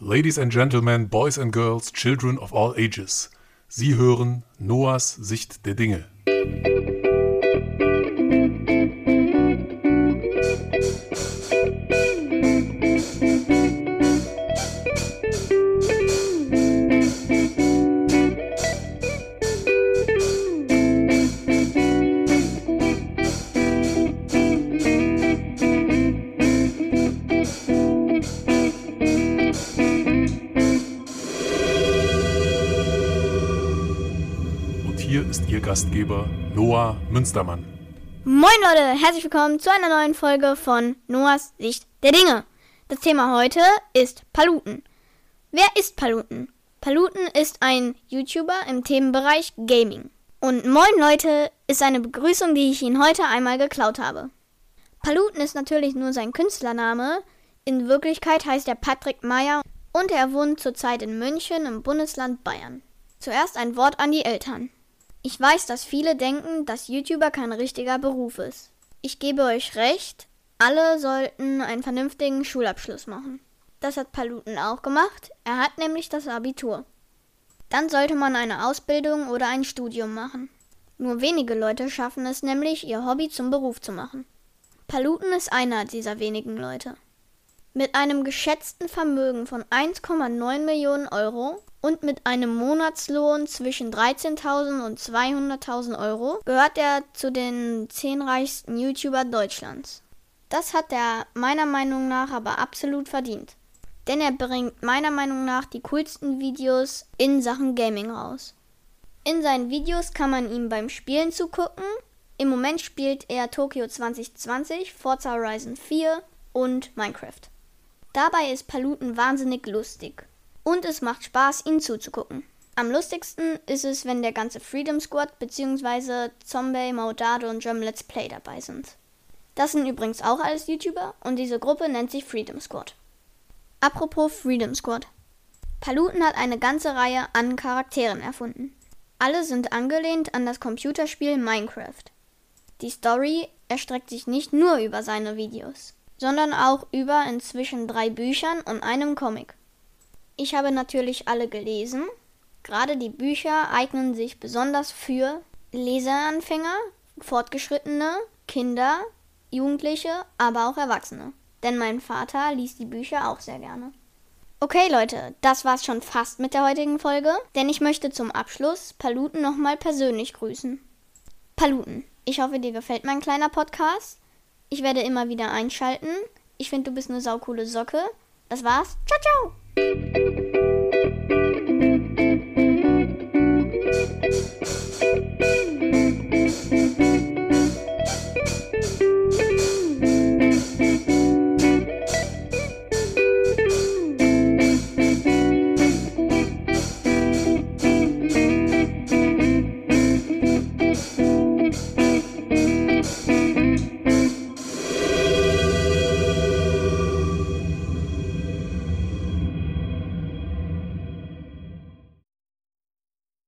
Ladies and Gentlemen, Boys and Girls, Children of all ages. Sie hören Noahs Sicht der Dinge. Hier ist Ihr Gastgeber Noah Münstermann. Moin Leute, herzlich willkommen zu einer neuen Folge von Noahs Sicht der Dinge. Das Thema heute ist Paluten. Wer ist Paluten? Paluten ist ein YouTuber im Themenbereich Gaming. Und Moin Leute ist eine Begrüßung, die ich Ihnen heute einmal geklaut habe. Paluten ist natürlich nur sein Künstlername. In Wirklichkeit heißt er Patrick Meyer und er wohnt zurzeit in München im Bundesland Bayern. Zuerst ein Wort an die Eltern. Ich weiß, dass viele denken, dass YouTuber kein richtiger Beruf ist. Ich gebe euch recht, alle sollten einen vernünftigen Schulabschluss machen. Das hat Paluten auch gemacht, er hat nämlich das Abitur. Dann sollte man eine Ausbildung oder ein Studium machen. Nur wenige Leute schaffen es nämlich, ihr Hobby zum Beruf zu machen. Paluten ist einer dieser wenigen Leute. Mit einem geschätzten Vermögen von 1,9 Millionen Euro und mit einem Monatslohn zwischen 13.000 und 200.000 Euro gehört er zu den 10 reichsten YouTuber Deutschlands. Das hat er meiner Meinung nach aber absolut verdient. Denn er bringt meiner Meinung nach die coolsten Videos in Sachen Gaming raus. In seinen Videos kann man ihm beim Spielen zugucken. Im Moment spielt er Tokyo 2020, Forza Horizon 4 und Minecraft. Dabei ist Paluten wahnsinnig lustig. Und es macht Spaß, ihn zuzugucken. Am lustigsten ist es, wenn der ganze Freedom Squad bzw. Zombie, Maudado und German Let's Play dabei sind. Das sind übrigens auch alles YouTuber und diese Gruppe nennt sich Freedom Squad. Apropos Freedom Squad. Paluten hat eine ganze Reihe an Charakteren erfunden. Alle sind angelehnt an das Computerspiel Minecraft. Die Story erstreckt sich nicht nur über seine Videos, sondern auch über inzwischen drei Büchern und einem Comic. Ich habe natürlich alle gelesen. Gerade die Bücher eignen sich besonders für Leseranfänger, Fortgeschrittene, Kinder, Jugendliche, aber auch Erwachsene. Denn mein Vater liest die Bücher auch sehr gerne. Okay Leute, das war's schon fast mit der heutigen Folge, denn ich möchte zum Abschluss Paluten nochmal persönlich grüßen. Paluten, ich hoffe dir gefällt mein kleiner Podcast. Ich werde immer wieder einschalten. Ich finde, du bist eine saukoole Socke. Das war's. Ciao, ciao! Música